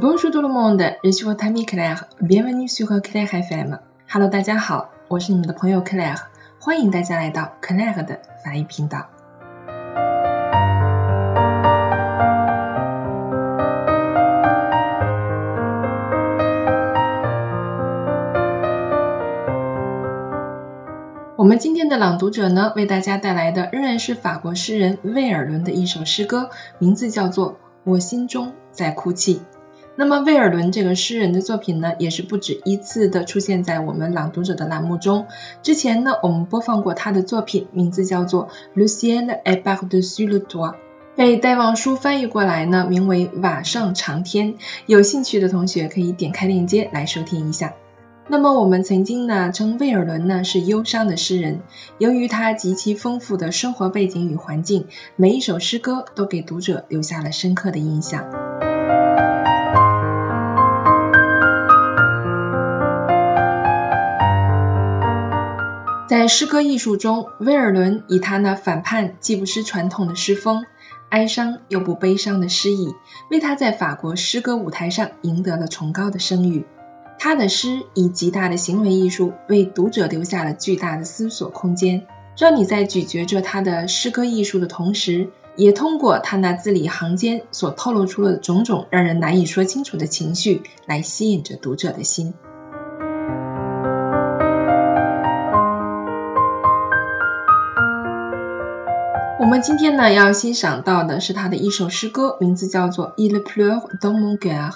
Bonjour tout le monde, je suis votre ami Claire. Bienvenue sur Claire FM. Hello，大家好，我是你们的朋友 Claire，欢迎大家来到 Claire 的法语频道。我们今天的朗读者呢，为大家带来的仍然是法国诗人魏尔伦的一首诗歌，名字叫做《我心中在哭泣》。那么魏尔伦这个诗人的作品呢，也是不止一次的出现在我们朗读者的栏目中。之前呢，我们播放过他的作品，名字叫做《Le ciel est par-dessus le toit》，被戴望舒翻译过来呢，名为《瓦上长天》。有兴趣的同学可以点开链接来收听一下。那么我们曾经呢称魏尔伦呢是忧伤的诗人，由于他极其丰富的生活背景与环境，每一首诗歌都给读者留下了深刻的印象。在诗歌艺术中，威尔伦以他那反叛既不失传统的诗风，哀伤又不悲伤的诗意，为他在法国诗歌舞台上赢得了崇高的声誉。他的诗以极大的行为艺术为读者留下了巨大的思索空间，让你在咀嚼着他的诗歌艺术的同时，也通过他那字里行间所透露出的种种让人难以说清楚的情绪，来吸引着读者的心。我们今天呢要欣赏到的是他的一首诗歌，名字叫做《Il Pleur dans mon cœur》。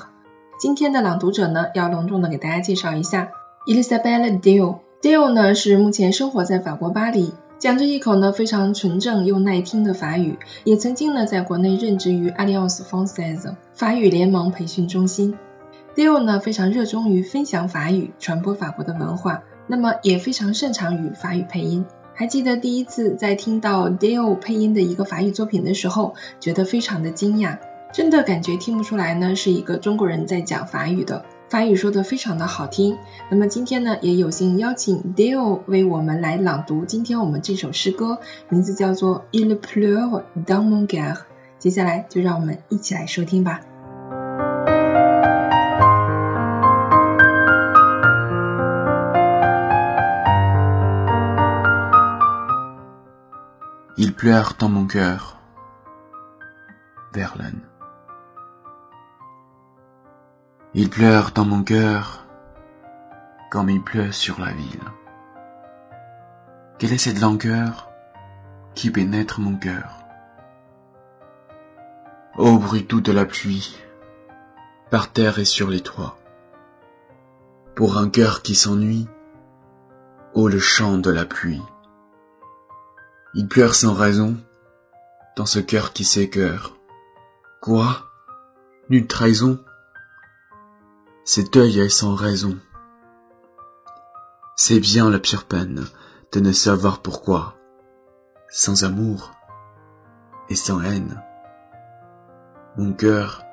今天的朗读者呢，要隆重的给大家介绍一下 Elisabeth Dill。Dill 呢是目前生活在法国巴黎，讲着一口呢非常纯正又耐听的法语，也曾经呢在国内任职于 Alliance Française 法语联盟培训中心。Dill 呢非常热衷于分享法语，传播法国的文化，那么也非常擅长于法语配音。还记得第一次在听到 Dill 配音的一个法语作品的时候，觉得非常的惊讶。真的感觉听不出来呢，是一个中国人在讲法语的，法语说的非常的好听。那么今天呢，也有幸邀请 Dale 为我们来朗读今天我们这首诗歌，名字叫做 Il pleure dans mon cœur。接下来就让我们一起来收听吧。Il pleure dans mon cœur, Verlaine. Il pleure dans mon cœur comme il pleut sur la ville. Quelle est cette langueur qui pénètre mon cœur? Ô bruit de la pluie, par terre et sur les toits. Pour un cœur qui s'ennuie, ô le chant de la pluie. Il pleure sans raison dans ce cœur qui s'écœure. Quoi? Nulle trahison? Cet œil est sans raison. C'est bien la pire peine de ne savoir pourquoi, sans amour et sans haine, mon cœur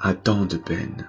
a tant de peine.